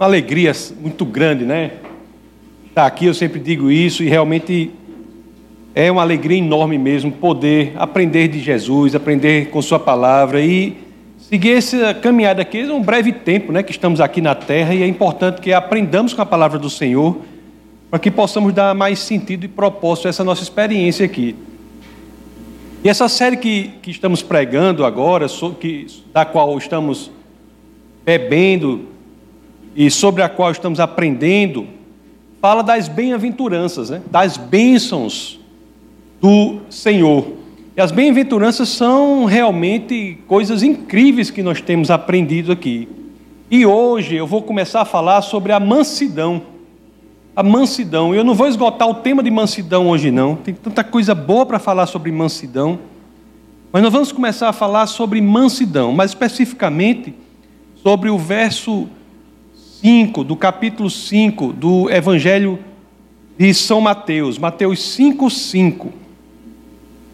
uma alegria muito grande, né? Estar aqui, eu sempre digo isso, e realmente é uma alegria enorme mesmo poder aprender de Jesus, aprender com Sua palavra e seguir essa caminhada aqui. É um breve tempo né, que estamos aqui na terra e é importante que aprendamos com a palavra do Senhor para que possamos dar mais sentido e propósito a essa nossa experiência aqui. E essa série que, que estamos pregando agora, que, da qual estamos bebendo e sobre a qual estamos aprendendo, fala das bem-aventuranças, né? das bênçãos do Senhor. E as bem-aventuranças são realmente coisas incríveis que nós temos aprendido aqui. E hoje eu vou começar a falar sobre a mansidão. A mansidão. Eu não vou esgotar o tema de mansidão hoje, não. Tem tanta coisa boa para falar sobre mansidão. Mas nós vamos começar a falar sobre mansidão, mais especificamente sobre o verso 5, do capítulo 5 do Evangelho de São Mateus, Mateus 5, 5,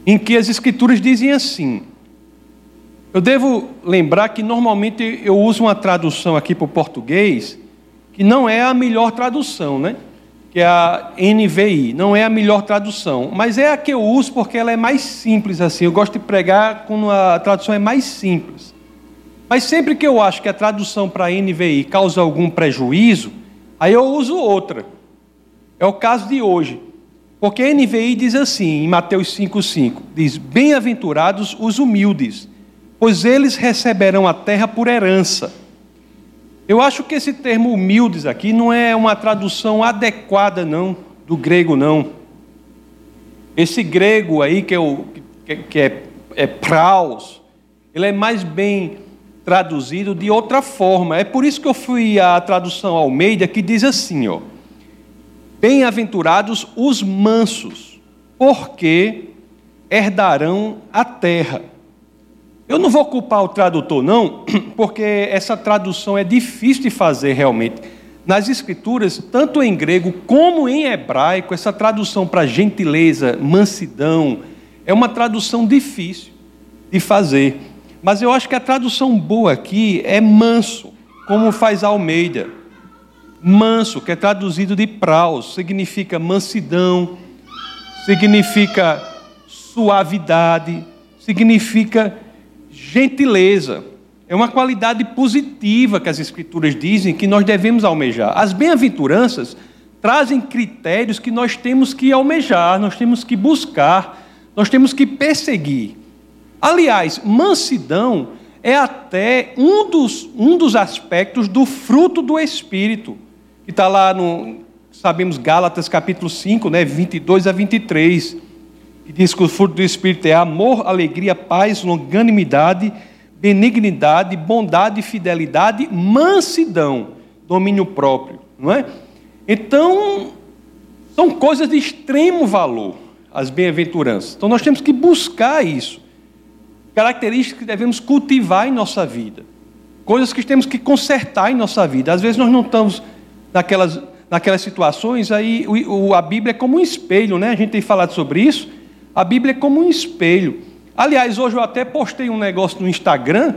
em que as Escrituras dizem assim. Eu devo lembrar que normalmente eu uso uma tradução aqui para o português que não é a melhor tradução, né? Que é a NVI, não é a melhor tradução, mas é a que eu uso porque ela é mais simples assim. Eu gosto de pregar quando a tradução é mais simples. Mas sempre que eu acho que a tradução para NVI causa algum prejuízo, aí eu uso outra. É o caso de hoje. Porque a NVI diz assim, em Mateus 5,5: diz: Bem-aventurados os humildes, pois eles receberão a terra por herança. Eu acho que esse termo humildes aqui não é uma tradução adequada, não, do grego, não. Esse grego aí, que é, o, que, é, é praus, ele é mais bem traduzido de outra forma. É por isso que eu fui à tradução Almeida, que diz assim, ó: Bem-aventurados os mansos, porque herdarão a terra. Eu não vou culpar o tradutor, não, porque essa tradução é difícil de fazer realmente. Nas escrituras, tanto em grego como em hebraico, essa tradução para gentileza, mansidão, é uma tradução difícil de fazer. Mas eu acho que a tradução boa aqui é manso, como faz Almeida. Manso, que é traduzido de praus, significa mansidão, significa suavidade, significa gentileza. É uma qualidade positiva que as Escrituras dizem que nós devemos almejar. As bem-aventuranças trazem critérios que nós temos que almejar, nós temos que buscar, nós temos que perseguir. Aliás, mansidão é até um dos, um dos aspectos do fruto do Espírito, que está lá no, sabemos, Gálatas capítulo 5, né, 22 a 23, que diz que o fruto do Espírito é amor, alegria, paz, longanimidade, benignidade, bondade, fidelidade, mansidão, domínio próprio, não é? Então, são coisas de extremo valor, as bem-aventuranças. Então, nós temos que buscar isso características que devemos cultivar em nossa vida, coisas que temos que consertar em nossa vida. Às vezes nós não estamos naquelas, naquelas situações, aí o, a Bíblia é como um espelho, né? A gente tem falado sobre isso. A Bíblia é como um espelho. Aliás, hoje eu até postei um negócio no Instagram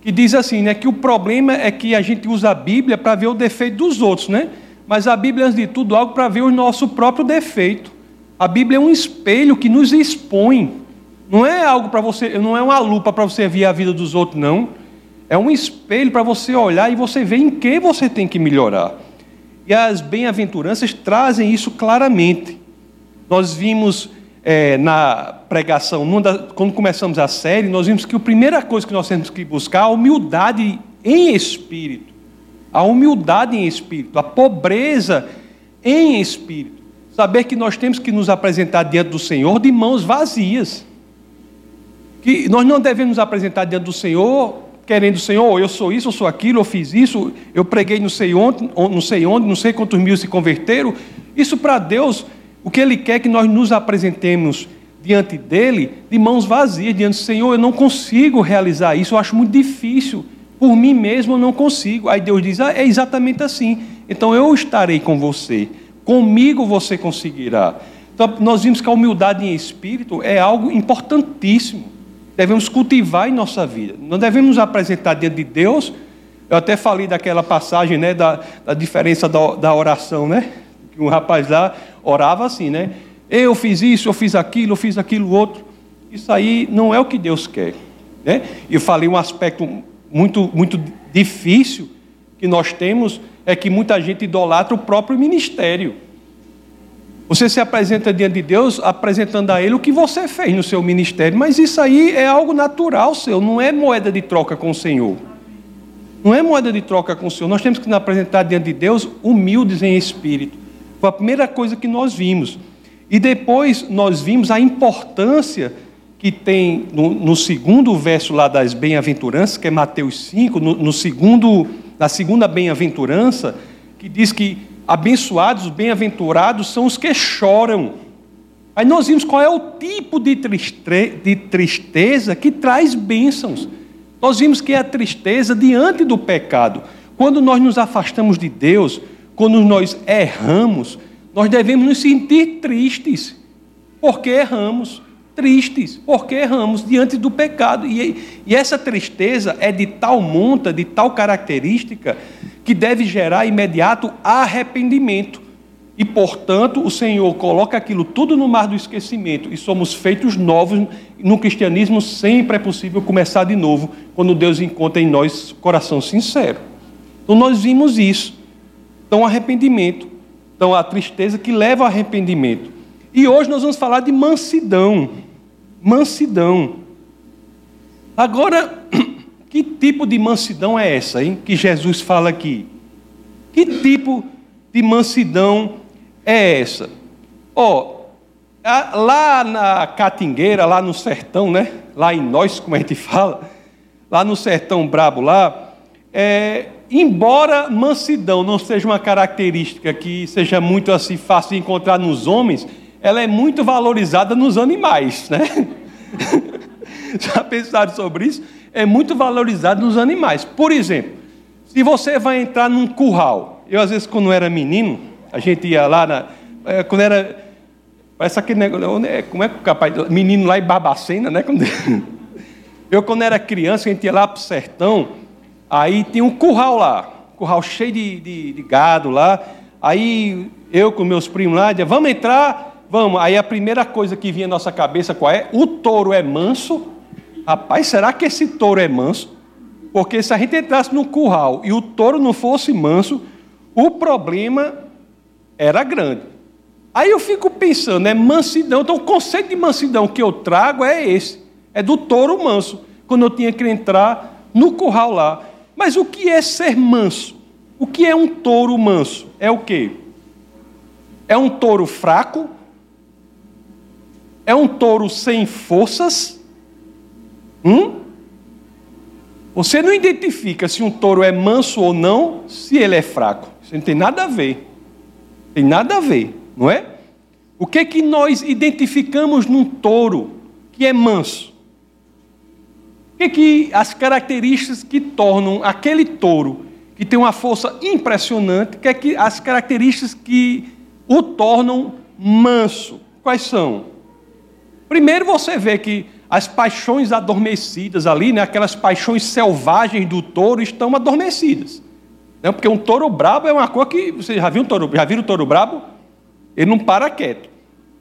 que diz assim, né, que o problema é que a gente usa a Bíblia para ver o defeito dos outros, né? Mas a Bíblia, antes de tudo, é algo para ver o nosso próprio defeito. A Bíblia é um espelho que nos expõe não é algo para você, não é uma lupa para você ver a vida dos outros, não. É um espelho para você olhar e você ver em que você tem que melhorar. E as bem-aventuranças trazem isso claramente. Nós vimos é, na pregação, quando começamos a série, nós vimos que a primeira coisa que nós temos que buscar é a humildade em espírito. A humildade em espírito, a pobreza em espírito. Saber que nós temos que nos apresentar diante do Senhor de mãos vazias que nós não devemos apresentar diante do Senhor querendo, Senhor, eu sou isso, eu sou aquilo, eu fiz isso, eu preguei não sei onde, não sei onde, não sei quantos mil se converteram. Isso para Deus, o que Ele quer é que nós nos apresentemos diante dele de mãos vazias, diante do Senhor, eu não consigo realizar isso, eu acho muito difícil, por mim mesmo eu não consigo. Aí Deus diz, ah, é exatamente assim, então eu estarei com você, comigo você conseguirá. Então, nós vimos que a humildade em espírito é algo importantíssimo devemos cultivar em nossa vida. Não devemos nos apresentar diante de Deus Eu até falei daquela passagem, né, da, da diferença da, da oração, né? Que um rapaz lá orava assim, né? Eu fiz isso, eu fiz aquilo, eu fiz aquilo outro. Isso aí não é o que Deus quer. Né? Eu falei um aspecto muito, muito difícil que nós temos é que muita gente idolatra o próprio ministério. Você se apresenta diante de Deus apresentando a Ele o que você fez no seu ministério, mas isso aí é algo natural seu, não é moeda de troca com o Senhor. Não é moeda de troca com o Senhor. Nós temos que nos apresentar diante de Deus humildes em espírito. Foi a primeira coisa que nós vimos. E depois nós vimos a importância que tem no, no segundo verso lá das bem-aventuranças, que é Mateus 5, no, no segundo, na segunda bem-aventurança, que diz que abençoados, bem-aventurados são os que choram. Aí nós vimos qual é o tipo de, triste, de tristeza que traz bênçãos. Nós vimos que é a tristeza diante do pecado. Quando nós nos afastamos de Deus, quando nós erramos, nós devemos nos sentir tristes, porque erramos, tristes, porque erramos diante do pecado. E, e essa tristeza é de tal monta, de tal característica, que deve gerar imediato arrependimento. E, portanto, o Senhor coloca aquilo tudo no mar do esquecimento e somos feitos novos. No cristianismo sempre é possível começar de novo, quando Deus encontra em nós coração sincero. Então, nós vimos isso. Então, arrependimento. Então, a tristeza que leva ao arrependimento. E hoje nós vamos falar de mansidão. Mansidão. Agora, que tipo de mansidão é essa, hein? Que Jesus fala aqui. Que tipo de mansidão é essa? Ó, oh, lá na Catingueira, lá no sertão, né? Lá em nós, como a gente fala, lá no sertão brabo lá, é, embora mansidão não seja uma característica que seja muito assim fácil de encontrar nos homens, ela é muito valorizada nos animais, né? Já pensaram sobre isso? É muito valorizada nos animais. Por exemplo, se você vai entrar num curral, eu às vezes quando era menino, a gente ia lá na, é, quando era parece aquele negócio, né, como é que capaz, menino lá em Barbacena, né? Eu quando era criança, a gente ia lá para o sertão, Aí tem um curral lá, curral cheio de, de, de gado lá. Aí eu com meus primos lá, dizia, vamos entrar, vamos. Aí a primeira coisa que vinha na nossa cabeça qual é? O touro é manso? Rapaz, será que esse touro é manso? Porque se a gente entrasse no curral e o touro não fosse manso, o problema era grande. Aí eu fico pensando, é mansidão. Então o conceito de mansidão que eu trago é esse, é do touro manso. Quando eu tinha que entrar no curral lá. Mas o que é ser manso? O que é um touro manso? É o quê? É um touro fraco? É um touro sem forças? Hum? Você não identifica se um touro é manso ou não, se ele é fraco. Isso não tem nada a ver. Tem nada a ver, não é? O que é que nós identificamos num touro que é manso? que, que as características que tornam aquele touro que tem uma força impressionante, que é que as características que o tornam manso? Quais são? Primeiro você vê que as paixões adormecidas ali, né, aquelas paixões selvagens do touro estão adormecidas. Né, porque um touro brabo é uma coisa que. Você já viu um touro, já viram o touro brabo? Ele não para quieto.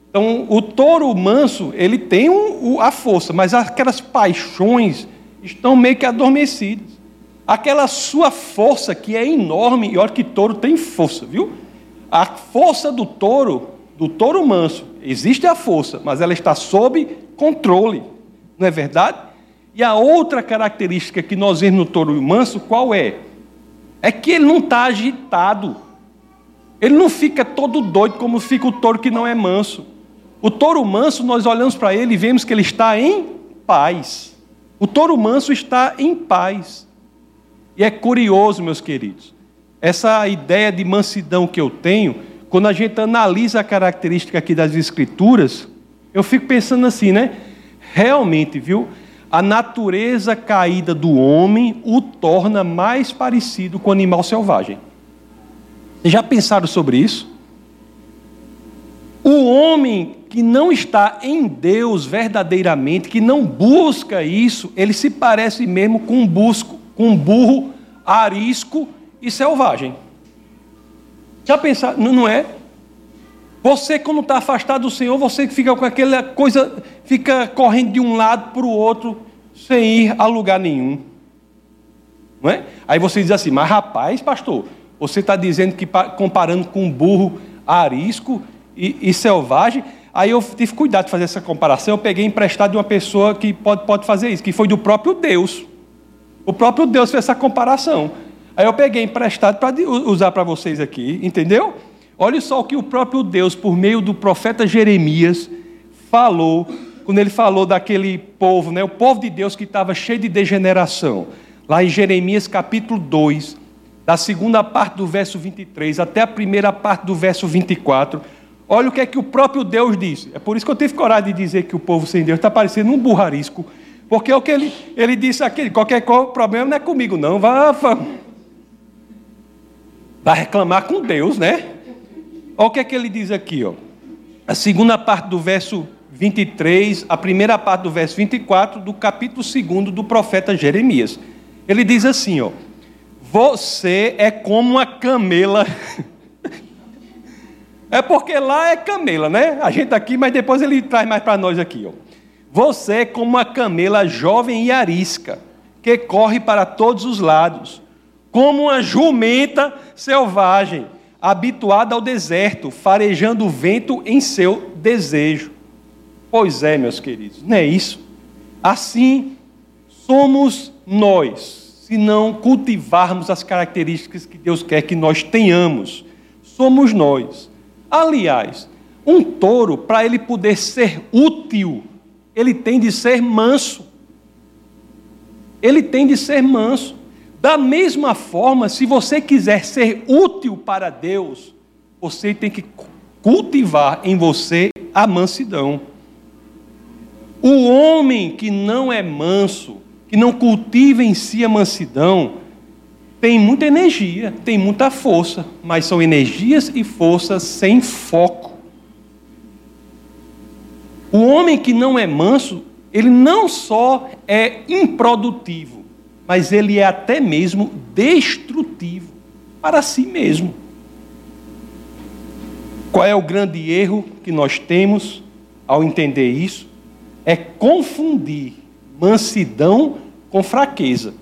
Então, o touro manso, ele tem um, a força, mas aquelas paixões estão meio que adormecidas. Aquela sua força que é enorme, e olha que touro tem força, viu? A força do touro, do touro manso, existe a força, mas ela está sob controle, não é verdade? E a outra característica que nós vemos no touro manso, qual é? É que ele não está agitado. Ele não fica todo doido como fica o touro que não é manso. O touro manso, nós olhamos para ele e vemos que ele está em paz. O touro manso está em paz. E é curioso, meus queridos, essa ideia de mansidão que eu tenho, quando a gente analisa a característica aqui das Escrituras, eu fico pensando assim, né? Realmente, viu? A natureza caída do homem o torna mais parecido com o animal selvagem. Vocês já pensaram sobre isso? O homem que não está em Deus verdadeiramente, que não busca isso, ele se parece mesmo com um, busco, com um burro arisco e selvagem. Já pensar, não é? Você, quando está afastado do Senhor, você fica com aquela coisa, fica correndo de um lado para o outro, sem ir a lugar nenhum. Não é? Aí você diz assim, mas rapaz, pastor, você está dizendo que comparando com um burro arisco e, e, selvagem, aí eu tive cuidado de fazer essa comparação, eu peguei emprestado de uma pessoa que pode, pode fazer isso, que foi do próprio Deus. O próprio Deus fez essa comparação. Aí eu peguei emprestado para usar para vocês aqui, entendeu? Olha só o que o próprio Deus, por meio do profeta Jeremias, falou, quando ele falou daquele povo, né, o povo de Deus que estava cheio de degeneração. Lá em Jeremias capítulo 2, da segunda parte do verso 23 até a primeira parte do verso 24. Olha o que é que o próprio Deus disse. É por isso que eu tive coragem de dizer que o povo sem Deus está parecendo um burrarisco. Porque é o que ele, ele disse aqui, qualquer problema não é comigo, não. Vá, vai reclamar com Deus, né? Olha o que é que ele diz aqui, ó. A segunda parte do verso 23, a primeira parte do verso 24 do capítulo 2 do profeta Jeremias. Ele diz assim, ó: Você é como uma camela. é porque lá é camela, né? A gente aqui, mas depois ele traz mais para nós aqui, ó. Você é como uma camela jovem e arisca, que corre para todos os lados, como uma jumenta selvagem habituada ao deserto, farejando o vento em seu desejo. Pois é, meus queridos, não é isso? Assim somos nós, se não cultivarmos as características que Deus quer que nós tenhamos. Somos nós. Aliás, um touro, para ele poder ser útil, ele tem de ser manso. Ele tem de ser manso. Da mesma forma, se você quiser ser útil para Deus, você tem que cultivar em você a mansidão. O homem que não é manso, que não cultiva em si a mansidão, tem muita energia, tem muita força, mas são energias e forças sem foco. O homem que não é manso, ele não só é improdutivo, mas ele é até mesmo destrutivo para si mesmo. Qual é o grande erro que nós temos ao entender isso? É confundir mansidão com fraqueza.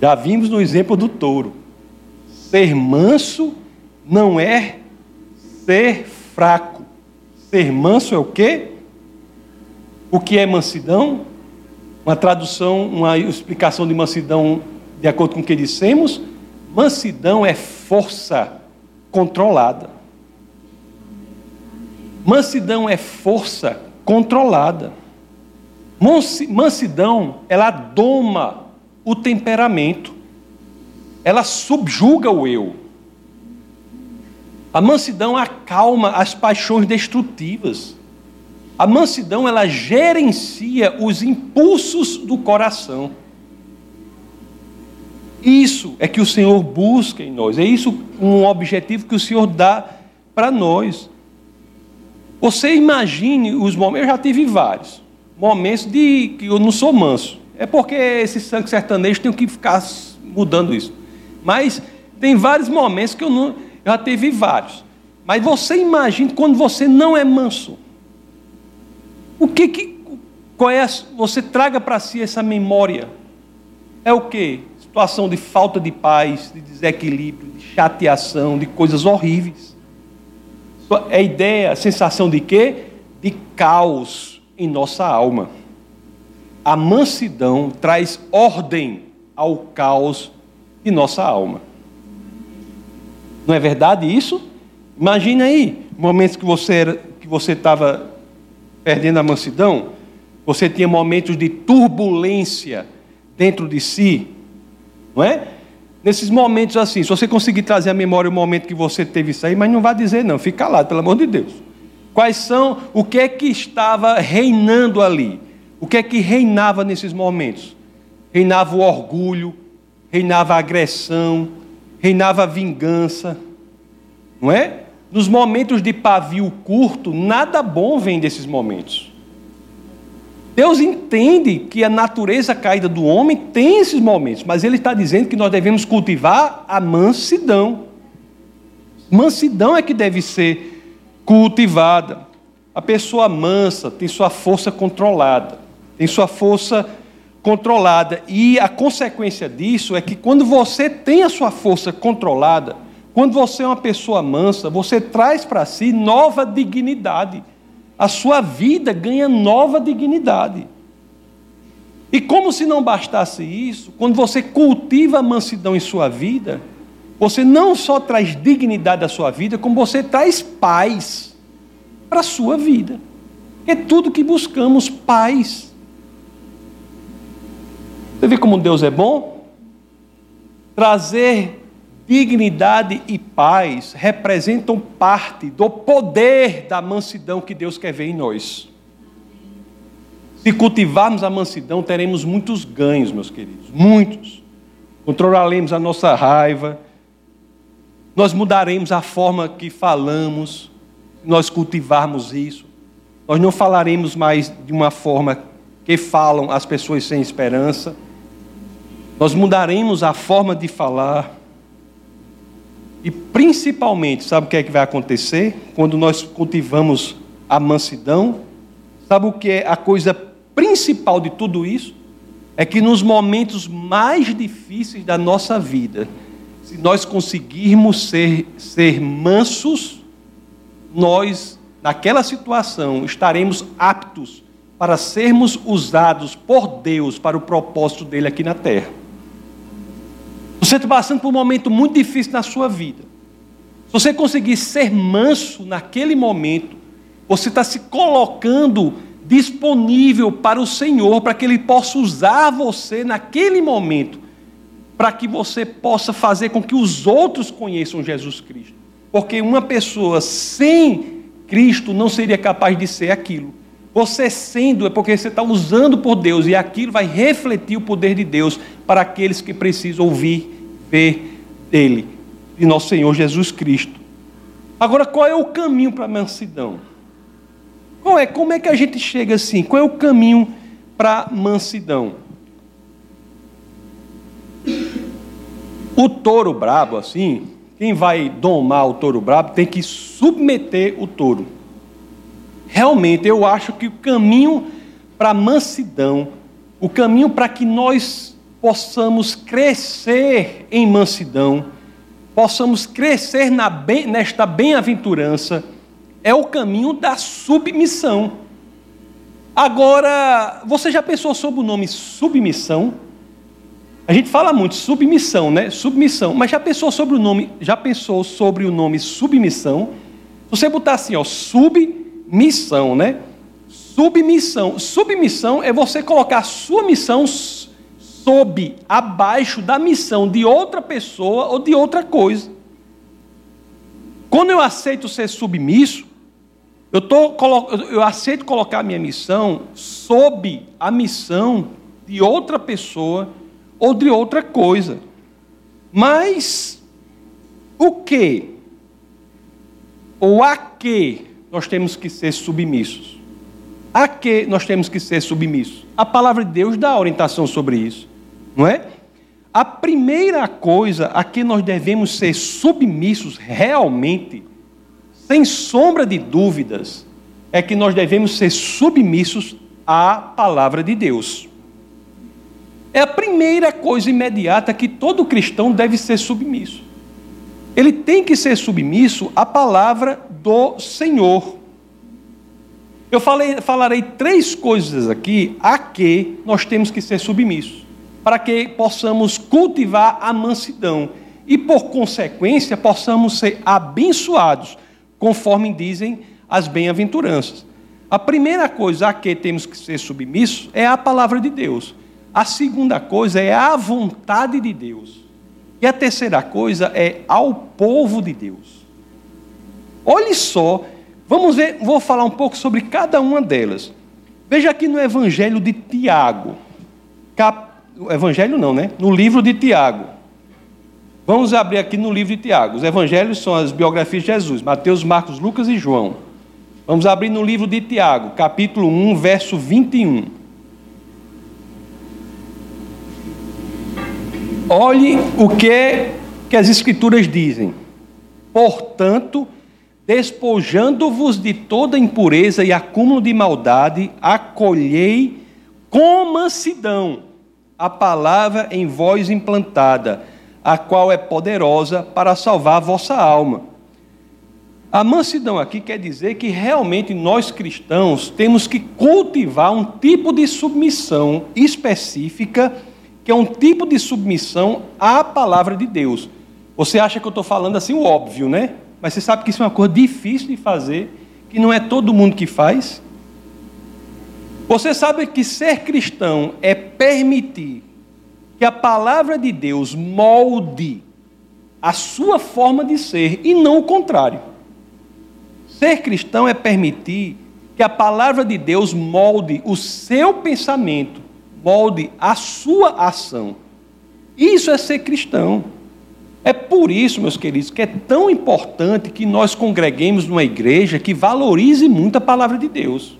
Já vimos no exemplo do touro. Ser manso não é ser fraco. Ser manso é o quê? O que é mansidão? Uma tradução, uma explicação de mansidão, de acordo com o que dissemos, mansidão é força controlada. Mansidão é força controlada. Mansidão, ela doma o temperamento. Ela subjuga o eu. A mansidão acalma as paixões destrutivas. A mansidão ela gerencia os impulsos do coração. Isso é que o Senhor busca em nós. É isso um objetivo que o Senhor dá para nós. Você imagine os momentos, eu já tive vários momentos de que eu não sou manso. É porque esse sangue sertanejo tem que ficar mudando isso. Mas tem vários momentos que eu não, eu já tive vários. Mas você imagine quando você não é manso. O que que qual é a, você traga para si essa memória? É o que? Situação de falta de paz, de desequilíbrio, de chateação, de coisas horríveis. É a ideia, a sensação de quê? De caos em nossa alma. A mansidão traz ordem ao caos de nossa alma. Não é verdade isso? Imagine aí, momentos que você que você estava perdendo a mansidão, você tinha momentos de turbulência dentro de si, não é? Nesses momentos assim, se você conseguir trazer à memória o momento que você teve isso aí, mas não vá dizer não, fica calado, pelo amor de Deus. Quais são, o que é que estava reinando ali? O que é que reinava nesses momentos? Reinava o orgulho, reinava a agressão, reinava a vingança, não é? Nos momentos de pavio curto, nada bom vem desses momentos. Deus entende que a natureza caída do homem tem esses momentos, mas Ele está dizendo que nós devemos cultivar a mansidão. Mansidão é que deve ser cultivada. A pessoa mansa tem sua força controlada, tem sua força controlada. E a consequência disso é que quando você tem a sua força controlada, quando você é uma pessoa mansa, você traz para si nova dignidade. A sua vida ganha nova dignidade. E como se não bastasse isso, quando você cultiva a mansidão em sua vida, você não só traz dignidade à sua vida, como você traz paz para a sua vida. É tudo que buscamos, paz. Você vê como Deus é bom? Trazer dignidade e paz representam parte do poder da mansidão que Deus quer ver em nós. Se cultivarmos a mansidão, teremos muitos ganhos, meus queridos, muitos. Controlaremos a nossa raiva, nós mudaremos a forma que falamos, nós cultivarmos isso. Nós não falaremos mais de uma forma que falam as pessoas sem esperança. Nós mudaremos a forma de falar. E principalmente, sabe o que é que vai acontecer quando nós cultivamos a mansidão? Sabe o que é a coisa principal de tudo isso? É que nos momentos mais difíceis da nossa vida, se nós conseguirmos ser, ser mansos, nós, naquela situação, estaremos aptos para sermos usados por Deus para o propósito dele aqui na terra. Você está passando por um momento muito difícil na sua vida. Se você conseguir ser manso naquele momento, você está se colocando disponível para o Senhor, para que Ele possa usar você naquele momento, para que você possa fazer com que os outros conheçam Jesus Cristo. Porque uma pessoa sem Cristo não seria capaz de ser aquilo. Você sendo é porque você está usando por Deus e aquilo vai refletir o poder de Deus para aqueles que precisam ouvir, ver dele, de nosso Senhor Jesus Cristo. Agora, qual é o caminho para a mansidão? Qual é? Como é que a gente chega assim? Qual é o caminho para a mansidão? O touro brabo, assim, quem vai domar o touro brabo tem que submeter o touro. Realmente, eu acho que o caminho para a mansidão, o caminho para que nós possamos crescer em mansidão, possamos crescer bem, nesta bem-aventurança, é o caminho da submissão. Agora, você já pensou sobre o nome submissão? A gente fala muito submissão, né? Submissão, mas já pensou sobre o nome, já pensou sobre o nome submissão? Se você botar assim, ó, submissão, né? Submissão. Submissão é você colocar sua missão sob, abaixo da missão de outra pessoa ou de outra coisa. Quando eu aceito ser submisso, eu, tô, eu aceito colocar a minha missão sob a missão de outra pessoa ou de outra coisa. Mas o que ou a que nós temos que ser submissos? A que nós temos que ser submissos? A palavra de Deus dá orientação sobre isso, não é? A primeira coisa a que nós devemos ser submissos realmente sem sombra de dúvidas, é que nós devemos ser submissos à palavra de Deus. É a primeira coisa imediata que todo cristão deve ser submisso. Ele tem que ser submisso à palavra do Senhor. Eu falei, falarei três coisas aqui a que nós temos que ser submissos, para que possamos cultivar a mansidão e, por consequência, possamos ser abençoados conforme dizem as bem-aventuranças. A primeira coisa a que temos que ser submissos é a palavra de Deus. A segunda coisa é a vontade de Deus. E a terceira coisa é ao povo de Deus. Olhe só, vamos ver, vou falar um pouco sobre cada uma delas. Veja aqui no Evangelho de Tiago. Cap... Evangelho não, né? No livro de Tiago. Vamos abrir aqui no livro de Tiago. Os evangelhos são as biografias de Jesus, Mateus, Marcos, Lucas e João. Vamos abrir no livro de Tiago, capítulo 1, verso 21. Olhe o que, que as Escrituras dizem. Portanto, despojando-vos de toda impureza e acúmulo de maldade, acolhei com mansidão a palavra em vós implantada, a qual é poderosa para salvar a vossa alma. A mansidão aqui quer dizer que realmente nós cristãos temos que cultivar um tipo de submissão específica, que é um tipo de submissão à palavra de Deus. Você acha que eu estou falando assim o óbvio, né? Mas você sabe que isso é uma coisa difícil de fazer, que não é todo mundo que faz. Você sabe que ser cristão é permitir que a palavra de Deus molde a sua forma de ser e não o contrário. Ser cristão é permitir que a palavra de Deus molde o seu pensamento, molde a sua ação. Isso é ser cristão. É por isso, meus queridos, que é tão importante que nós congreguemos numa igreja que valorize muito a palavra de Deus.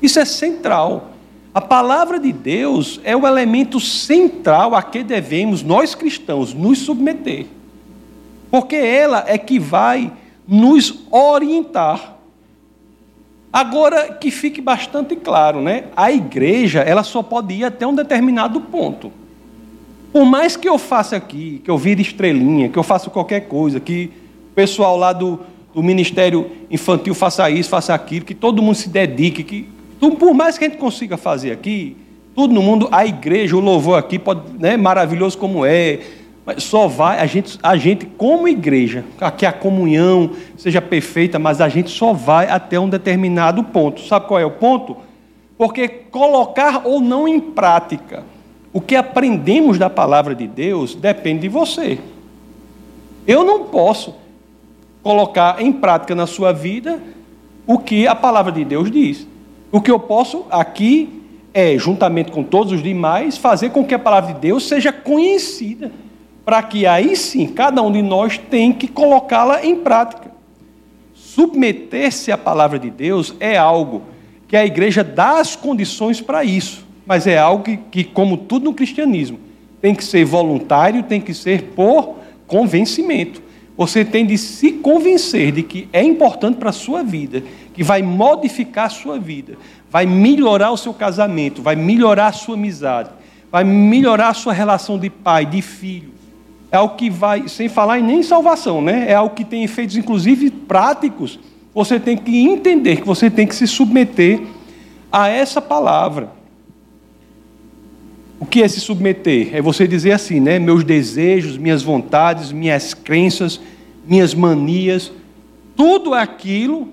Isso é central. A palavra de Deus é o elemento central a que devemos, nós cristãos, nos submeter. Porque ela é que vai nos orientar. Agora que fique bastante claro, né? A igreja, ela só pode ir até um determinado ponto. Por mais que eu faça aqui, que eu vire estrelinha, que eu faça qualquer coisa, que o pessoal lá do, do Ministério Infantil faça isso, faça aquilo, que todo mundo se dedique, que por mais que a gente consiga fazer aqui, tudo no mundo, a igreja, o louvor aqui, pode, né, maravilhoso como é, mas só vai, a gente, a gente como igreja, que a comunhão seja perfeita, mas a gente só vai até um determinado ponto. Sabe qual é o ponto? Porque colocar ou não em prática o que aprendemos da palavra de Deus depende de você. Eu não posso colocar em prática na sua vida o que a palavra de Deus diz. O que eu posso aqui é, juntamente com todos os demais, fazer com que a palavra de Deus seja conhecida, para que aí sim cada um de nós tem que colocá-la em prática. Submeter-se à palavra de Deus é algo que a igreja dá as condições para isso mas é algo que, que, como tudo no cristianismo, tem que ser voluntário, tem que ser por convencimento. Você tem de se convencer de que é importante para a sua vida, que vai modificar a sua vida, vai melhorar o seu casamento, vai melhorar a sua amizade, vai melhorar a sua relação de pai, de filho. É algo que vai, sem falar em nem salvação, né? É algo que tem efeitos, inclusive práticos. Você tem que entender que você tem que se submeter a essa palavra. O que é se submeter? É você dizer assim, né? Meus desejos, minhas vontades, minhas crenças, minhas manias, tudo aquilo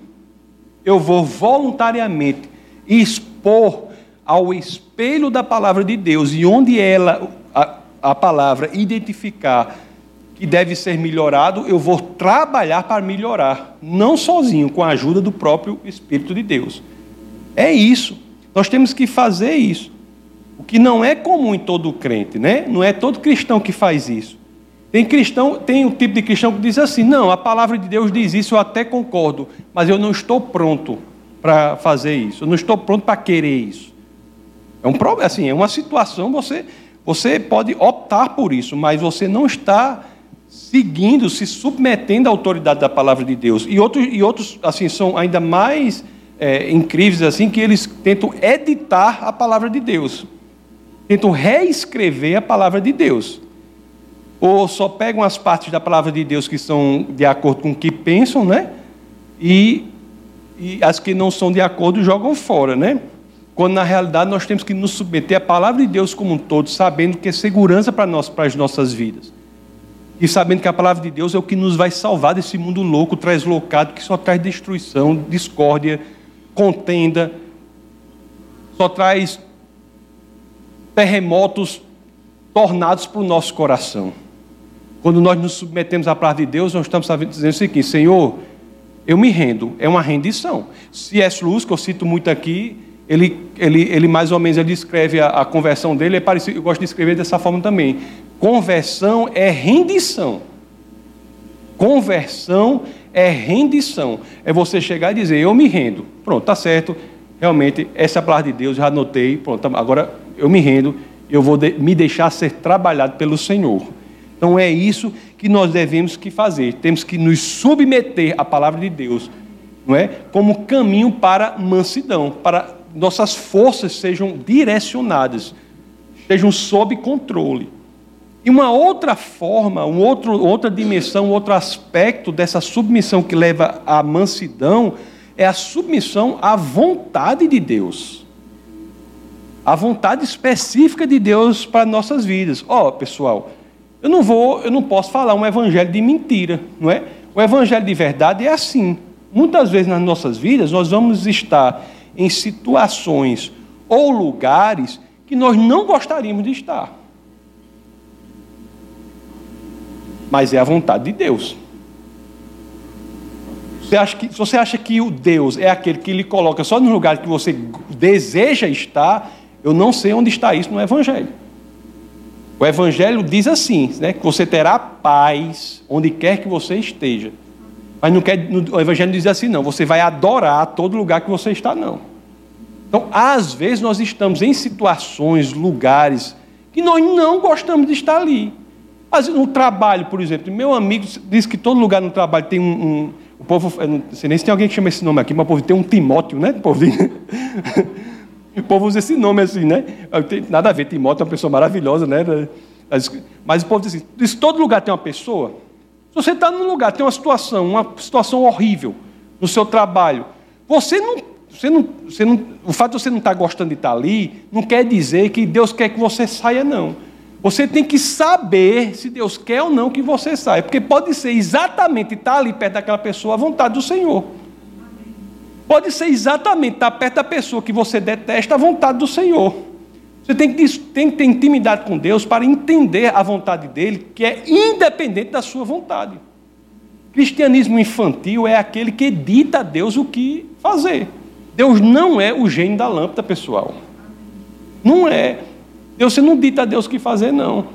eu vou voluntariamente expor ao espelho da palavra de Deus e onde ela, a, a palavra, identificar que deve ser melhorado, eu vou trabalhar para melhorar, não sozinho, com a ajuda do próprio Espírito de Deus. É isso. Nós temos que fazer isso. O que não é comum em todo crente, né? Não é todo cristão que faz isso. Tem cristão, tem um tipo de cristão que diz assim: "Não, a palavra de Deus diz isso, eu até concordo, mas eu não estou pronto para fazer isso. Eu não estou pronto para querer isso". É um problema, assim, é uma situação você você pode optar por isso, mas você não está seguindo, se submetendo à autoridade da palavra de Deus. E outros, e outros assim, são ainda mais é, incríveis assim que eles tentam editar a palavra de Deus tentam reescrever a palavra de Deus. Ou só pegam as partes da palavra de Deus que são de acordo com o que pensam, né? E, e as que não são de acordo jogam fora, né? Quando na realidade nós temos que nos submeter à palavra de Deus como um todo, sabendo que é segurança para nós, para as nossas vidas. E sabendo que a palavra de Deus é o que nos vai salvar desse mundo louco, translocado, que só traz destruição, discórdia, contenda, só traz terremotos tornados para o nosso coração. Quando nós nos submetemos à palavra de Deus, nós estamos dizendo o seguinte: Senhor, eu me rendo. É uma rendição. C.S. Lewis, que eu cito muito aqui, ele, ele, ele mais ou menos ele escreve a, a conversão dele, é parecido, eu gosto de escrever dessa forma também. Conversão é rendição. Conversão é rendição. É você chegar e dizer, eu me rendo. Pronto, está certo. Realmente, essa é a palavra de Deus, já anotei. Pronto, agora eu me rendo eu vou me deixar ser trabalhado pelo Senhor. Então é isso que nós devemos que fazer. Temos que nos submeter à palavra de Deus, não é? Como caminho para mansidão, para nossas forças sejam direcionadas, estejam sob controle. E uma outra forma, um outro, outra dimensão, outro aspecto dessa submissão que leva à mansidão é a submissão à vontade de Deus. A vontade específica de Deus para nossas vidas. Ó, oh, pessoal, eu não vou, eu não posso falar um evangelho de mentira, não é? O evangelho de verdade é assim. Muitas vezes nas nossas vidas nós vamos estar em situações ou lugares que nós não gostaríamos de estar. Mas é a vontade de Deus. Você acha que, se você acha que o Deus é aquele que lhe coloca só no lugar que você deseja estar, eu não sei onde está isso no Evangelho. O Evangelho diz assim, né, que você terá paz onde quer que você esteja. Mas não quer, o Evangelho diz assim, não, você vai adorar todo lugar que você está, não. Então, às vezes, nós estamos em situações, lugares, que nós não gostamos de estar ali. Mas no trabalho, por exemplo, meu amigo diz que todo lugar no trabalho tem um. um o povo, não sei nem se tem alguém que chama esse nome aqui, mas o povo tem um Timóteo, né? O povo, o povo usa esse nome assim, né? Nada a ver, Timóteo é uma pessoa maravilhosa, né? Mas o povo diz assim: diz, todo lugar tem uma pessoa. Se você está num lugar, tem uma situação, uma situação horrível no seu trabalho, você não você não, você não, o fato de você não estar tá gostando de estar ali não quer dizer que Deus quer que você saia, não. Você tem que saber se Deus quer ou não que você saia, porque pode ser exatamente estar ali perto daquela pessoa a vontade do Senhor. Pode ser exatamente estar perto da pessoa que você detesta a vontade do Senhor. Você tem que, tem que ter intimidade com Deus para entender a vontade dele, que é independente da sua vontade. Cristianismo infantil é aquele que dita a Deus o que fazer. Deus não é o gênio da lâmpada, pessoal. Não é. Deus, você não dita a Deus o que fazer, não.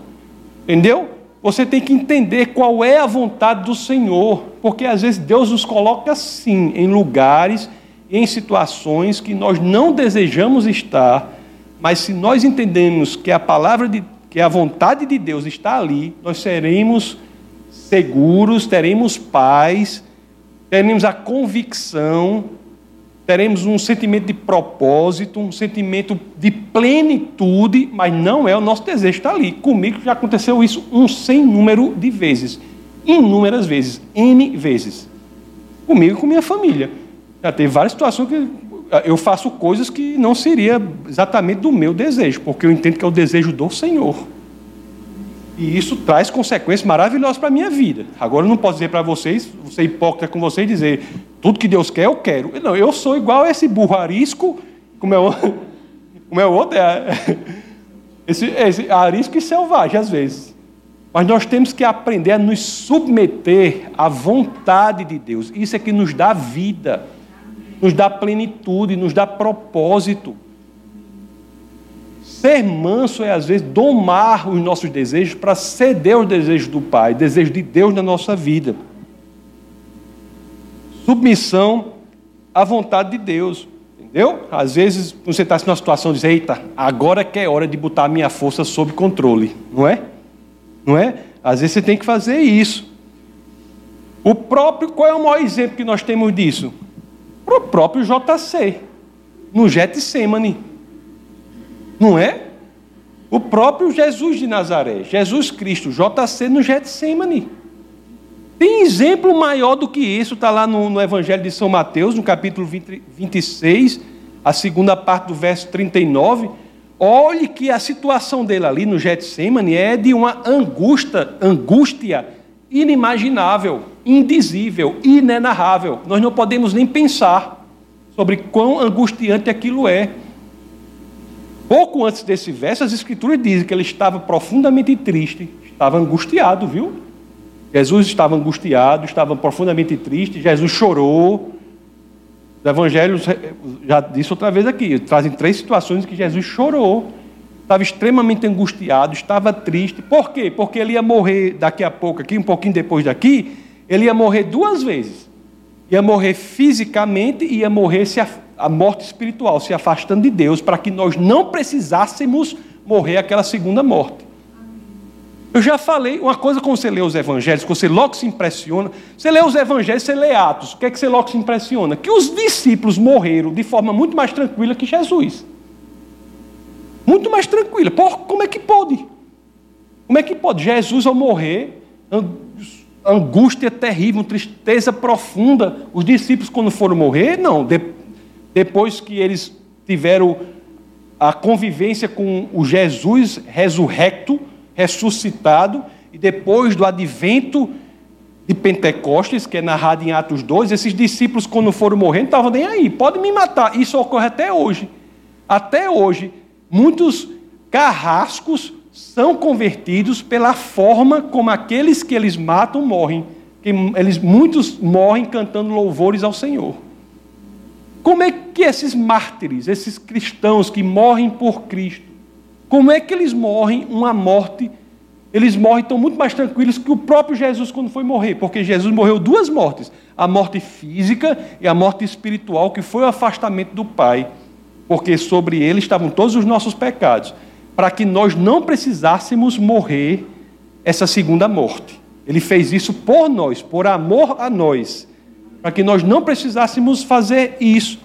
Entendeu? Você tem que entender qual é a vontade do Senhor, porque às vezes Deus nos coloca assim, em lugares, em situações que nós não desejamos estar, mas se nós entendemos que a palavra de que a vontade de Deus está ali, nós seremos seguros, teremos paz, teremos a convicção teremos um sentimento de propósito, um sentimento de plenitude, mas não é o nosso desejo estar ali. Comigo já aconteceu isso um sem número de vezes, inúmeras vezes, N vezes. Comigo e com minha família. Já teve várias situações que eu faço coisas que não seria exatamente do meu desejo, porque eu entendo que é o desejo do Senhor. E isso traz consequências maravilhosas para a minha vida. Agora eu não posso dizer para vocês, ser hipócrita com vocês e dizer, tudo que Deus quer, eu quero. Não, eu sou igual a esse burro arisco, como é o, como é o outro, é, esse, esse arisco e selvagem às vezes. Mas nós temos que aprender a nos submeter à vontade de Deus. Isso é que nos dá vida, nos dá plenitude, nos dá propósito. Ser manso é, às vezes, domar os nossos desejos para ceder aos desejos do Pai, desejo de Deus na nossa vida. Submissão à vontade de Deus. Entendeu? Às vezes você está numa situação de dizer, eita, agora que é hora de botar a minha força sob controle. Não é? Não é? Às vezes você tem que fazer isso. O próprio, qual é o maior exemplo que nós temos disso? O próprio JC, no Getsemane. Não é? O próprio Jesus de Nazaré, Jesus Cristo, JC no Getsemane. Tem exemplo maior do que isso, está lá no, no, Evangelho de São Mateus, no capítulo 20, 26, a segunda parte do verso 39. Olhe que a situação dele ali no Getsemane é de uma angústia, angústia inimaginável, indizível, inenarrável. Nós não podemos nem pensar sobre quão angustiante aquilo é. Pouco antes desse verso, as Escrituras dizem que ele estava profundamente triste, estava angustiado, viu? Jesus estava angustiado, estava profundamente triste, Jesus chorou. Os evangelhos, já disse outra vez aqui, trazem três situações que Jesus chorou. Estava extremamente angustiado, estava triste. Por quê? Porque ele ia morrer daqui a pouco, aqui, um pouquinho depois daqui, ele ia morrer duas vezes. Ia morrer fisicamente e ia morrer se a morte espiritual, se afastando de Deus, para que nós não precisássemos morrer aquela segunda morte. Eu já falei, uma coisa quando você lê os evangelhos, quando você logo se impressiona, você lê os evangelhos, você lê Atos, o que é que você logo se impressiona? Que os discípulos morreram de forma muito mais tranquila que Jesus. Muito mais tranquila. Por, como é que pode? Como é que pode? Jesus, ao morrer, angústia terrível, tristeza profunda. Os discípulos, quando foram morrer, não. De, depois que eles tiveram a convivência com o Jesus ressurrecto, ressuscitado, e depois do advento de Pentecostes, que é narrado em Atos 2, esses discípulos, quando foram morrendo, estavam nem aí, pode me matar. Isso ocorre até hoje. Até hoje, muitos carrascos são convertidos pela forma como aqueles que eles matam morrem. Eles, muitos morrem cantando louvores ao Senhor. Como é que esses mártires, esses cristãos que morrem por Cristo, como é que eles morrem uma morte? Eles morrem tão muito mais tranquilos que o próprio Jesus quando foi morrer, porque Jesus morreu duas mortes: a morte física e a morte espiritual, que foi o afastamento do Pai, porque sobre ele estavam todos os nossos pecados para que nós não precisássemos morrer essa segunda morte. Ele fez isso por nós, por amor a nós, para que nós não precisássemos fazer isso.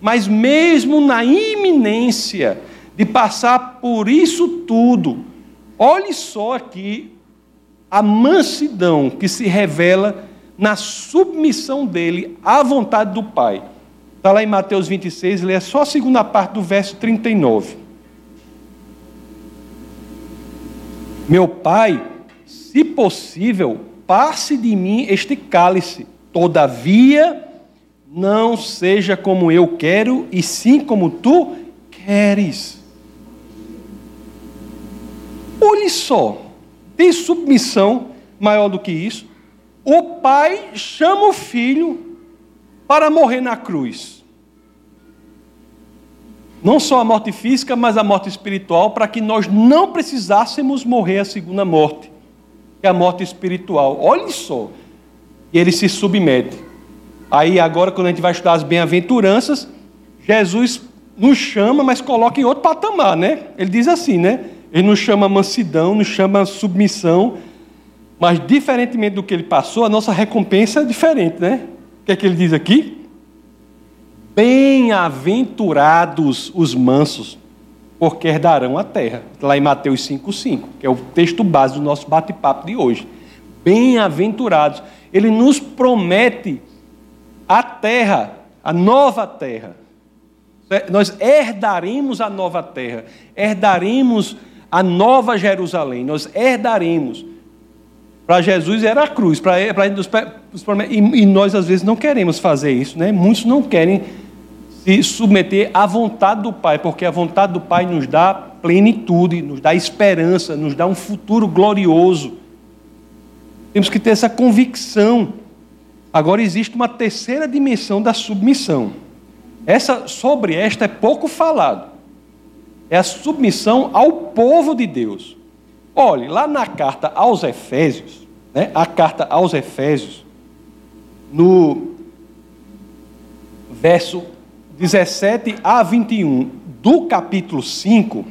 Mas mesmo na iminência de passar por isso tudo, olhe só aqui a mansidão que se revela na submissão dele à vontade do Pai. Está lá em Mateus 26, lê só a segunda parte do verso 39. Meu pai, se possível, passe de mim este cálice, todavia, não seja como eu quero, e sim como tu queres. Olhe só, tem submissão maior do que isso? O pai chama o filho para morrer na cruz não só a morte física, mas a morte espiritual, para que nós não precisássemos morrer a segunda morte, que é a morte espiritual. Olhe só. E ele se submete. Aí agora, quando a gente vai estudar as bem-aventuranças, Jesus nos chama, mas coloca em outro patamar, né? Ele diz assim, né? Ele nos chama mansidão, nos chama submissão, mas diferentemente do que ele passou, a nossa recompensa é diferente, né? O que é que ele diz aqui? Bem-aventurados os mansos, porque herdarão a terra. Lá em Mateus 5,5, que é o texto base do nosso bate-papo de hoje. Bem-aventurados. Ele nos promete a terra, a nova terra. Nós herdaremos a nova terra, herdaremos a nova Jerusalém, nós herdaremos. Para Jesus era a cruz, para e, e nós às vezes não queremos fazer isso, né? Muitos não querem se submeter à vontade do Pai, porque a vontade do Pai nos dá plenitude, nos dá esperança, nos dá um futuro glorioso. Temos que ter essa convicção. Agora existe uma terceira dimensão da submissão. Essa sobre esta é pouco falado. É a submissão ao povo de Deus. Olhe, lá na carta aos Efésios, né, a carta aos Efésios, no verso 17 a 21 do capítulo 5,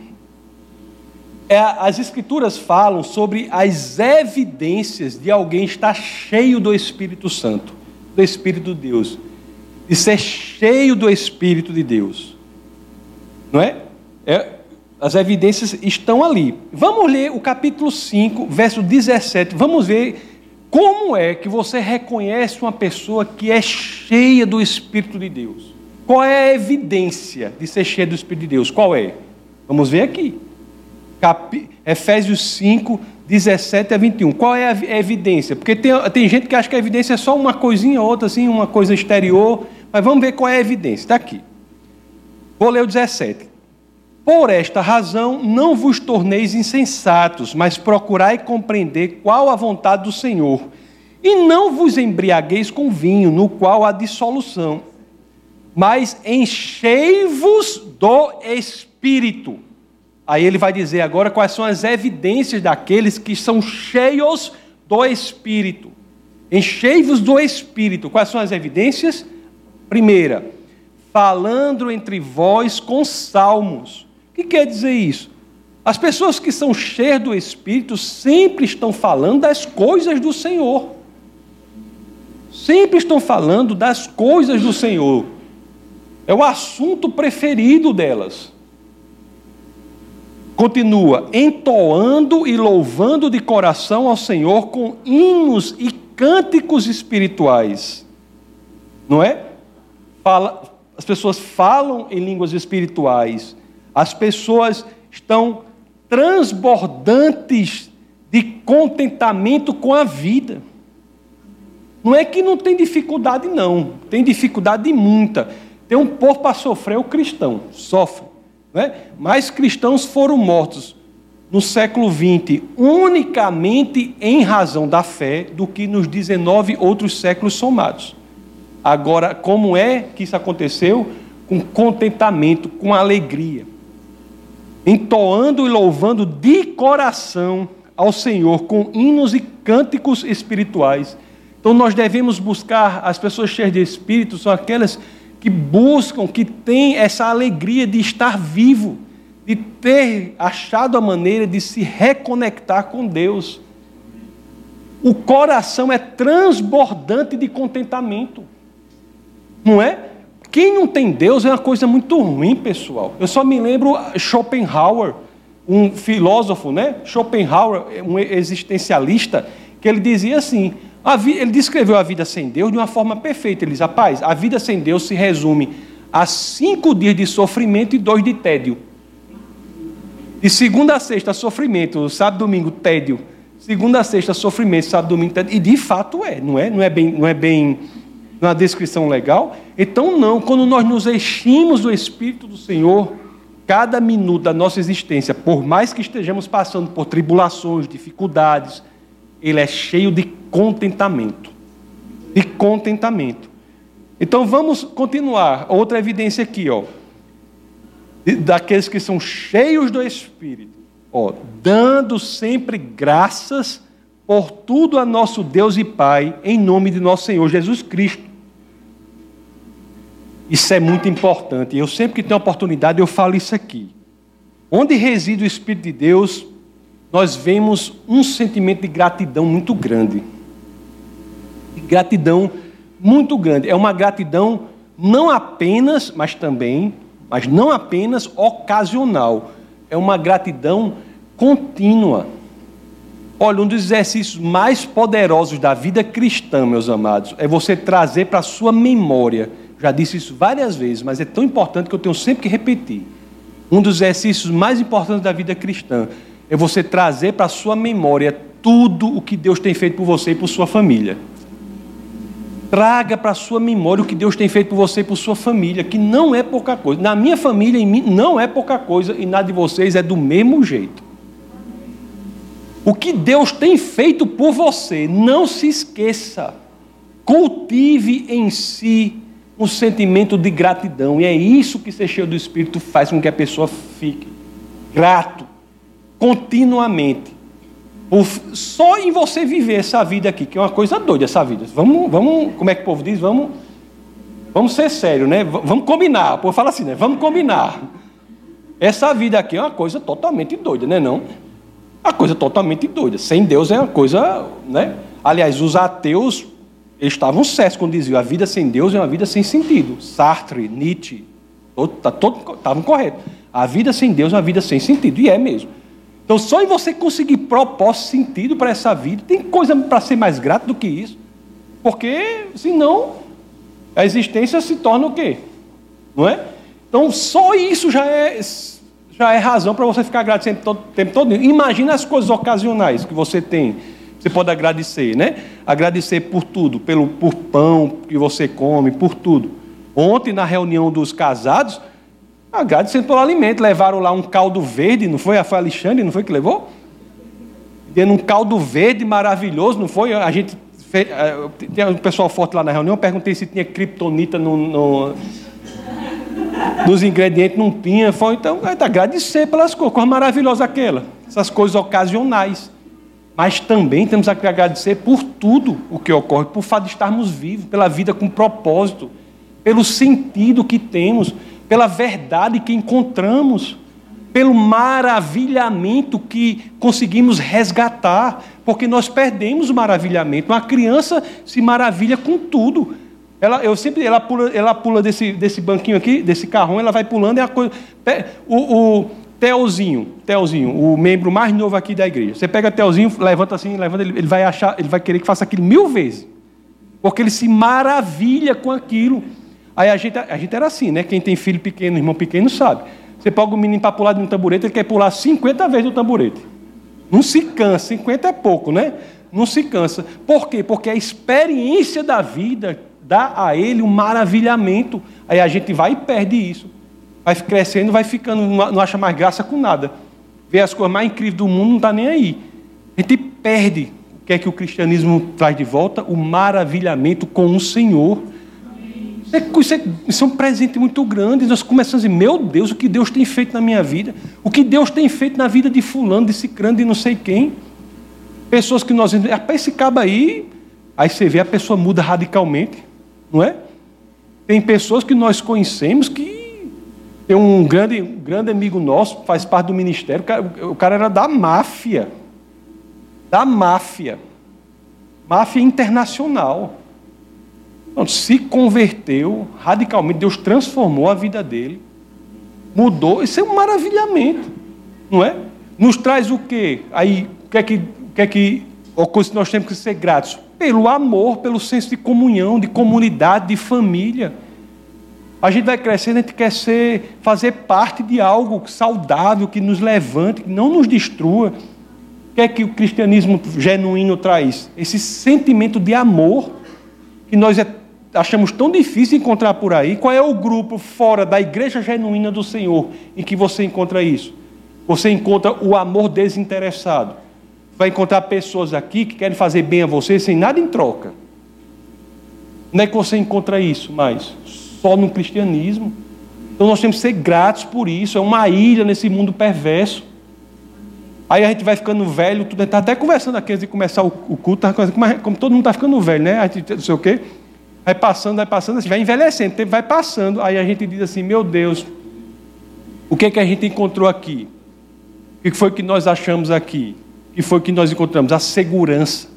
é, as Escrituras falam sobre as evidências de alguém estar cheio do Espírito Santo, do Espírito de Deus, de ser cheio do Espírito de Deus. Não é? É as evidências estão ali. Vamos ler o capítulo 5, verso 17. Vamos ver como é que você reconhece uma pessoa que é cheia do Espírito de Deus. Qual é a evidência de ser cheio do Espírito de Deus? Qual é? Vamos ver aqui. Cap... Efésios 5, 17 a 21. Qual é a evidência? Porque tem, tem gente que acha que a evidência é só uma coisinha ou outra, assim, uma coisa exterior. Mas vamos ver qual é a evidência. Está aqui. Vou ler o 17. Por esta razão, não vos torneis insensatos, mas procurai compreender qual a vontade do Senhor. E não vos embriagueis com vinho, no qual há dissolução mas enchei-vos do Espírito. Aí ele vai dizer agora quais são as evidências daqueles que são cheios do Espírito. Enchei-vos do Espírito. Quais são as evidências? Primeira, falando entre vós com salmos. O que quer dizer isso? As pessoas que são cheias do Espírito sempre estão falando das coisas do Senhor. Sempre estão falando das coisas do Senhor. É o assunto preferido delas. Continua, entoando e louvando de coração ao Senhor com hinos e cânticos espirituais. Não é? Fala, as pessoas falam em línguas espirituais. As pessoas estão transbordantes de contentamento com a vida. Não é que não tem dificuldade, não. Tem dificuldade muita. Tem um povo para sofrer o cristão, sofre. Né? Mais cristãos foram mortos no século XX unicamente em razão da fé do que nos 19 outros séculos somados. Agora, como é que isso aconteceu? Com contentamento, com alegria, entoando e louvando de coração ao Senhor com hinos e cânticos espirituais. Então, nós devemos buscar as pessoas cheias de espírito, são aquelas que buscam, que têm essa alegria de estar vivo, de ter achado a maneira de se reconectar com Deus. O coração é transbordante de contentamento, não é? Quem não tem Deus é uma coisa muito ruim, pessoal. Eu só me lembro Schopenhauer, um filósofo, né? Schopenhauer, um existencialista, que ele dizia assim: ele descreveu a vida sem Deus de uma forma perfeita. Ele diz: rapaz, a vida sem Deus se resume a cinco dias de sofrimento e dois de tédio. De segunda a sexta, sofrimento, sábado domingo, tédio. Segunda a sexta, sofrimento, sábado domingo, tédio. E de fato é, não é? Não é bem, não é bem uma descrição legal? Então, não, quando nós nos enchimos do Espírito do Senhor, cada minuto da nossa existência, por mais que estejamos passando por tribulações, dificuldades, ele é cheio de contentamento. De contentamento. Então vamos continuar. Outra evidência aqui, ó. Daqueles que são cheios do Espírito. Ó, dando sempre graças por tudo a nosso Deus e Pai, em nome de nosso Senhor Jesus Cristo. Isso é muito importante. Eu sempre que tenho oportunidade, eu falo isso aqui. Onde reside o Espírito de Deus, nós vemos um sentimento de gratidão muito grande. De gratidão muito grande. É uma gratidão não apenas, mas também, mas não apenas ocasional. É uma gratidão contínua. Olha, um dos exercícios mais poderosos da vida cristã, meus amados, é você trazer para a sua memória. Já disse isso várias vezes, mas é tão importante que eu tenho sempre que repetir. Um dos exercícios mais importantes da vida cristã é você trazer para a sua memória tudo o que Deus tem feito por você e por sua família. Traga para a sua memória o que Deus tem feito por você e por sua família, que não é pouca coisa. Na minha família, em mim, não é pouca coisa, e na de vocês é do mesmo jeito. O que Deus tem feito por você, não se esqueça. Cultive em si um sentimento de gratidão, e é isso que ser cheio do Espírito faz com que a pessoa fique grato continuamente. só em você viver essa vida aqui, que é uma coisa doida essa vida. Vamos, vamos como é que o povo diz? Vamos, vamos ser sério, né? Vamos combinar. O povo fala assim, né? Vamos combinar. Essa vida aqui é uma coisa totalmente doida, né? Não? Uma coisa totalmente doida. Sem Deus é uma coisa, né? Aliás, os ateus eles estavam certos quando diziam a vida sem Deus é uma vida sem sentido. Sartre, Nietzsche, tá estavam corretos. A vida sem Deus é uma vida sem sentido. E é mesmo. Então, só em você conseguir propósito, sentido para essa vida, tem coisa para ser mais grato do que isso. Porque, senão, a existência se torna o quê? Não é? Então, só isso já é, já é razão para você ficar grato sempre, todo, o tempo todo. Imagina as coisas ocasionais que você tem. Você pode agradecer, né? Agradecer por tudo, pelo, por pão que você come, por tudo. Ontem, na reunião dos casados, Agradecendo pelo alimento. Levaram lá um caldo verde, não foi? Foi Alexandre, não foi que levou? Dando um caldo verde maravilhoso, não foi? A gente fez, eh, tinha um pessoal forte lá na reunião, eu perguntei se tinha criptonita no, no, nos ingredientes, não tinha. Foi, então, é agradecer pelas coisas, coisa maravilhosa aquela. Essas coisas ocasionais. Mas também temos que agradecer por tudo o que ocorre, por fato de estarmos vivos, pela vida com propósito, pelo sentido que temos pela verdade que encontramos. pelo maravilhamento que conseguimos resgatar, porque nós perdemos o maravilhamento. Uma criança se maravilha com tudo. Ela, eu sempre, ela pula, ela pula desse, desse banquinho aqui, desse carrão, ela vai pulando e a coisa. O, o Teozinho, Teozinho, o membro mais novo aqui da igreja. Você pega Teozinho, levanta assim, levanta, ele, ele vai achar, ele vai querer que faça aquilo mil vezes, porque ele se maravilha com aquilo. Aí a gente, a gente era assim, né? Quem tem filho pequeno, irmão pequeno, sabe. Você pega o menino para pular de um tamborete, ele quer pular 50 vezes do tamborete. Não se cansa, 50 é pouco, né? Não se cansa. Por quê? Porque a experiência da vida dá a ele um maravilhamento. Aí a gente vai e perde isso. Vai crescendo, vai ficando, não acha mais graça com nada. Vê as coisas mais incríveis do mundo, não está nem aí. A gente perde o que é que o cristianismo traz de volta? O maravilhamento com o Senhor. Isso é, isso, é, um presente muito grande. Nós começamos a dizer, meu Deus, o que Deus tem feito na minha vida. O que Deus tem feito na vida de fulano, de cicrano, de não sei quem. Pessoas que nós... Rapaz, esse cabo aí... Aí você vê, a pessoa muda radicalmente não é? Tem pessoas que nós conhecemos que tem um grande, um grande amigo nosso, faz parte do ministério, o cara, o cara era da máfia. Da máfia. Máfia internacional. Então, se converteu radicalmente, Deus transformou a vida dele, mudou, isso é um maravilhamento, não é? Nos traz o quê? Aí, o que é que, o que, é que nós temos que ser gratos? Pelo amor, pelo senso de comunhão, de comunidade, de família. A gente vai crescendo, a gente quer ser, fazer parte de algo saudável, que nos levante, que não nos destrua. O que é que o cristianismo genuíno traz? Esse sentimento de amor que nós é, achamos tão difícil encontrar por aí. Qual é o grupo fora da igreja genuína do Senhor em que você encontra isso? Você encontra o amor desinteressado vai encontrar pessoas aqui que querem fazer bem a você sem nada em troca. Onde é que você encontra isso mais? Só no cristianismo. Então nós temos que ser gratos por isso. É uma ilha nesse mundo perverso. Aí a gente vai ficando velho, tudo está até conversando aqui antes de começar o, culto, tá como, como, todo mundo está ficando velho, né? A gente não sei o quê. Vai passando, vai passando, assim, vai envelhecendo, o tempo vai passando. Aí a gente diz assim, meu Deus, o que é que a gente encontrou aqui? O que foi que nós achamos aqui? que foi o que nós encontramos? A segurança.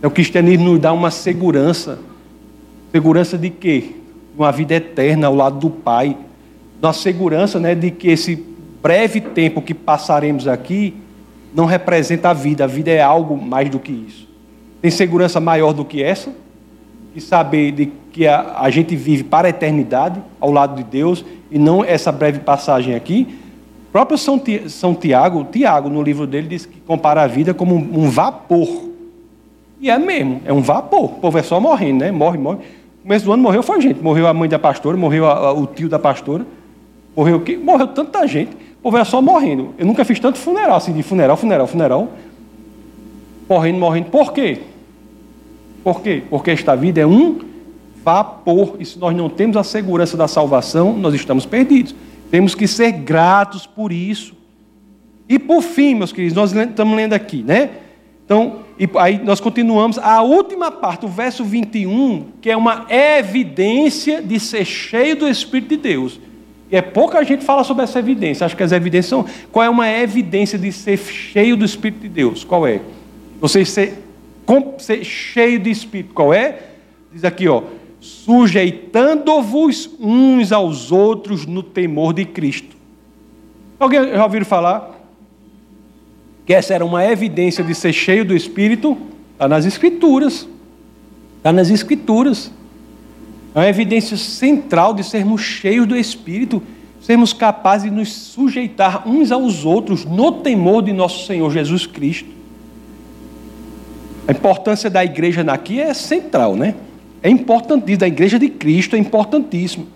É o cristianismo nos dá uma segurança. Segurança de quê? Uma vida eterna ao lado do Pai. Uma segurança né, de que esse breve tempo que passaremos aqui não representa a vida. A vida é algo mais do que isso. Tem segurança maior do que essa? E saber de que a, a gente vive para a eternidade ao lado de Deus e não essa breve passagem aqui. O próprio São, São Tiago, Tiago, no livro dele, diz que compara a vida como um, vapor. E é mesmo, é um vapor. O povo é só morrendo, né? Morre, morre. Começo do ano morreu foi gente. Morreu a mãe da pastora, morreu a, a, o tio da pastora. Morreu o quê? Morreu tanta gente. O povo é só morrendo. Eu nunca fiz tanto funeral, assim, de funeral, funeral, funeral. Morrendo, morrendo. Por quê? Por quê? Porque esta vida é um vapor. E se nós não temos a segurança da salvação, nós estamos perdidos. Temos que ser gratos por isso. E por fim, meus queridos, nós estamos lendo aqui, né? Então, e aí nós continuamos a última parte, o verso 21, que é uma evidência de ser cheio do Espírito de Deus. E é pouca gente fala sobre essa evidência. Acho que as evidências são. Qual é uma evidência de ser cheio do Espírito de Deus? Qual é? Você ser, ser cheio de Espírito. Qual é? Diz aqui, ó sujeitando-vos uns aos outros no temor de Cristo. Alguém já ouviu falar? Que essa era uma evidência de ser cheio do Espírito? Está nas Escrituras. Está nas Escrituras. É uma evidência central de sermos cheios do Espírito, sermos capazes de nos sujeitar uns aos outros no temor de nosso Senhor Jesus Cristo. A importância da igreja aqui é central, né? É importantíssimo, da igreja de Cristo é importantíssimo.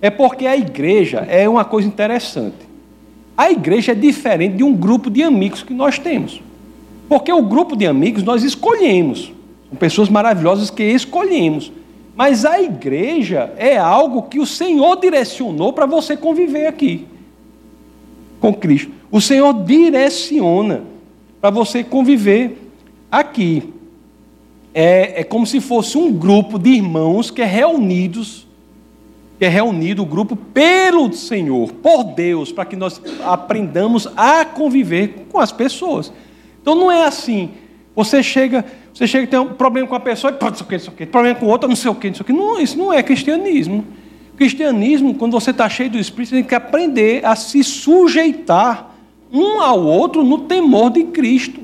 É porque a igreja é uma coisa interessante. A igreja é diferente de um grupo de amigos que nós temos. Porque o grupo de amigos nós escolhemos. São pessoas maravilhosas que escolhemos. Mas a igreja é algo que o Senhor direcionou para você conviver aqui com Cristo. O Senhor direciona para você conviver aqui é, é como se fosse um grupo de irmãos que é reunidos que é reunido o grupo pelo Senhor, por Deus, para que nós aprendamos a conviver com as pessoas. Então não é assim. Você chega, você chega tem um problema com a pessoa e pode, não sei o que, problema com outra, não sei o que, não sei o que. Não, isso não é cristianismo. Cristianismo, quando você está cheio do Espírito, você tem que aprender a se sujeitar um ao outro no temor de Cristo.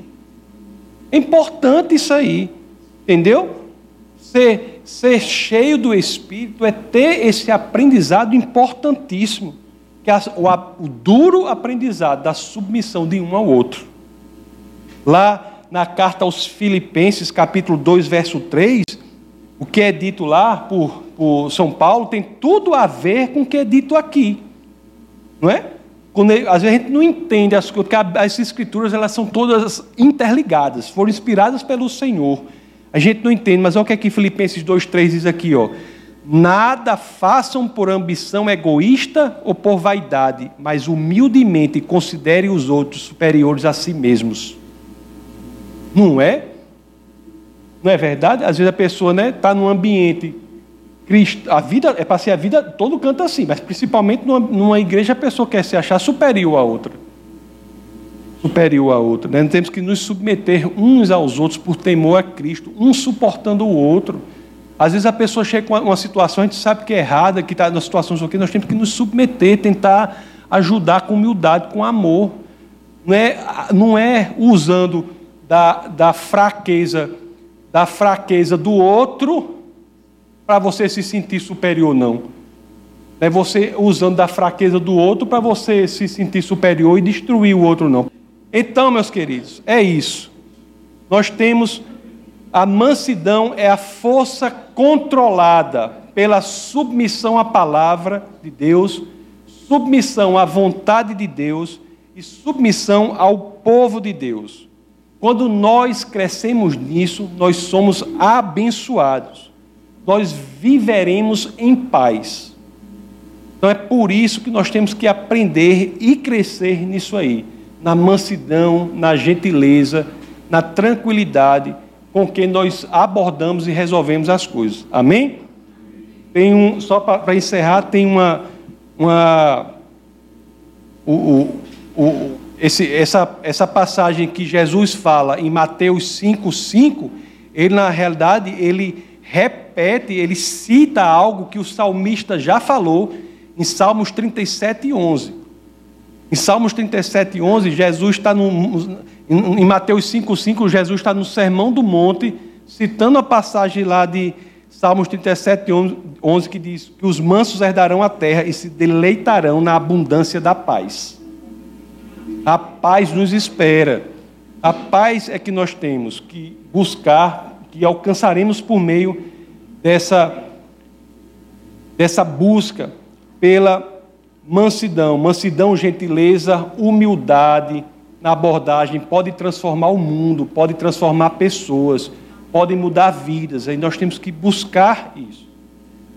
É importante isso aí, entendeu? Ser, ser cheio do Espírito é ter esse aprendizado importantíssimo, que é o, duro aprendizado da submissão de um ao outro. Lá na carta aos Filipenses, capítulo 2, verso 3, o que é dito lá por, por São Paulo tem tudo a ver com o que é dito aqui. Não é? Quando, às vezes a gente não entende as coisas, porque as escrituras elas são todas interligadas, foram inspiradas pelo Senhor. A gente não entende, mas olha o que é que Filipenses 2,3 diz aqui, ó. Nada façam por ambição egoísta ou por vaidade, mas humildemente considerem os outros superiores a si mesmos. Não é? Não é verdade? Às vezes a pessoa está né, tá num ambiente. A vida é para ser a vida, todo canto assim, mas principalmente numa, numa, igreja a pessoa quer se achar superior a outra. Superior a outra. Né? Nós temos que nos submeter uns aos outros por temor a Cristo, um suportando o outro. Às vezes a pessoa chega com uma situação, a gente sabe que é errada, que está na situação aqui, nós temos que nos submeter, tentar ajudar com humildade, com amor. Não é, não é usando da, da fraqueza da fraqueza do outro para você se sentir superior, não. É você usando da fraqueza do outro para você se sentir superior e destruir o outro, não. Então, meus queridos, é isso. Nós temos a mansidão é a força controlada pela submissão à palavra de Deus, submissão à vontade de Deus e submissão ao povo de Deus. Quando nós crescemos nisso, nós somos abençoados. Nós viveremos em paz. Então é por isso que nós temos que aprender e crescer nisso aí, na mansidão, na gentileza, na tranquilidade com que nós abordamos e resolvemos as coisas. Amém? Tem um, só para encerrar, tem uma, uma o, o, o esse, essa, essa passagem que Jesus fala em Mateus 5,5, ele na realidade ele repete, ele cita algo que o salmista já falou em Salmos 37, 11. Em Salmos 37, 11, Jesus está no, em Mateus 5,5, Jesus está no Sermão do Monte, citando a passagem lá de Salmos 37, 11, que diz que os mansos herdarão a terra e se deleitarão na abundância da paz. A paz nos espera. A paz é que nós temos que buscar, que alcançaremos por meio dessa, dessa busca pela mansidão. Mansidão, gentileza, humildade na abordagem pode transformar o mundo, pode transformar pessoas, pode mudar vidas. Aí nós temos que buscar isso.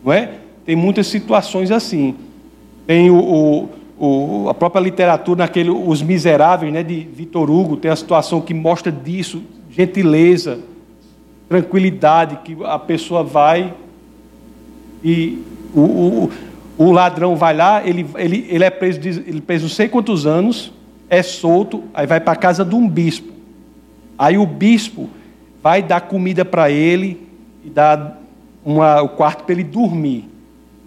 Não é? Tem muitas situações assim. Tem o, o o, a própria literatura, naquele Os Miseráveis, né, de Vitor Hugo, tem a situação que mostra disso, gentileza, tranquilidade, que a pessoa vai e o, o, o ladrão vai lá, ele, ele, ele é preso, ele preso não sei quantos anos, é solto, aí vai para a casa de um bispo. Aí o bispo vai dar comida para ele e dá uma, o quarto para ele dormir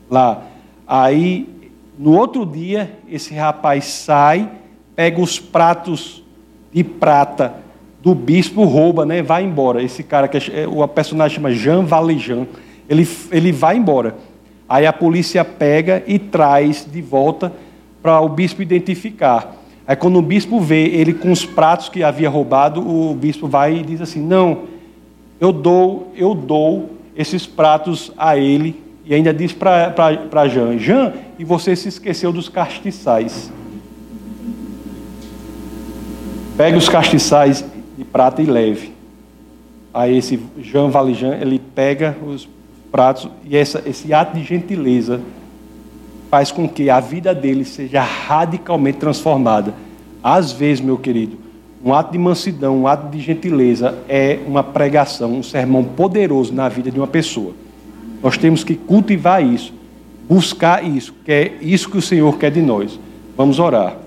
lá. Aí no outro dia, esse rapaz sai, pega os pratos de prata do bispo, rouba, né? Vai embora. Esse cara que é, o personagem chama Jean Valjean. Ele, ele vai embora. Aí a polícia pega e traz de volta para o bispo identificar. Aí quando o bispo vê ele com os pratos que havia roubado, o bispo vai e diz assim: "Não, eu dou, eu dou esses pratos a ele e ainda diz para Jean: Jean, e você se esqueceu dos castiçais. Pegue os castiçais de prata e leve. Aí esse Jean Valjean, ele pega os pratos e essa, esse ato de gentileza faz com que a vida dele seja radicalmente transformada. Às vezes, meu querido, um ato de mansidão, um ato de gentileza é uma pregação, um sermão poderoso na vida de uma pessoa. Nós temos que cultivar isso. buscar isso, que é isso que o Senhor quer de nós. Vamos orar.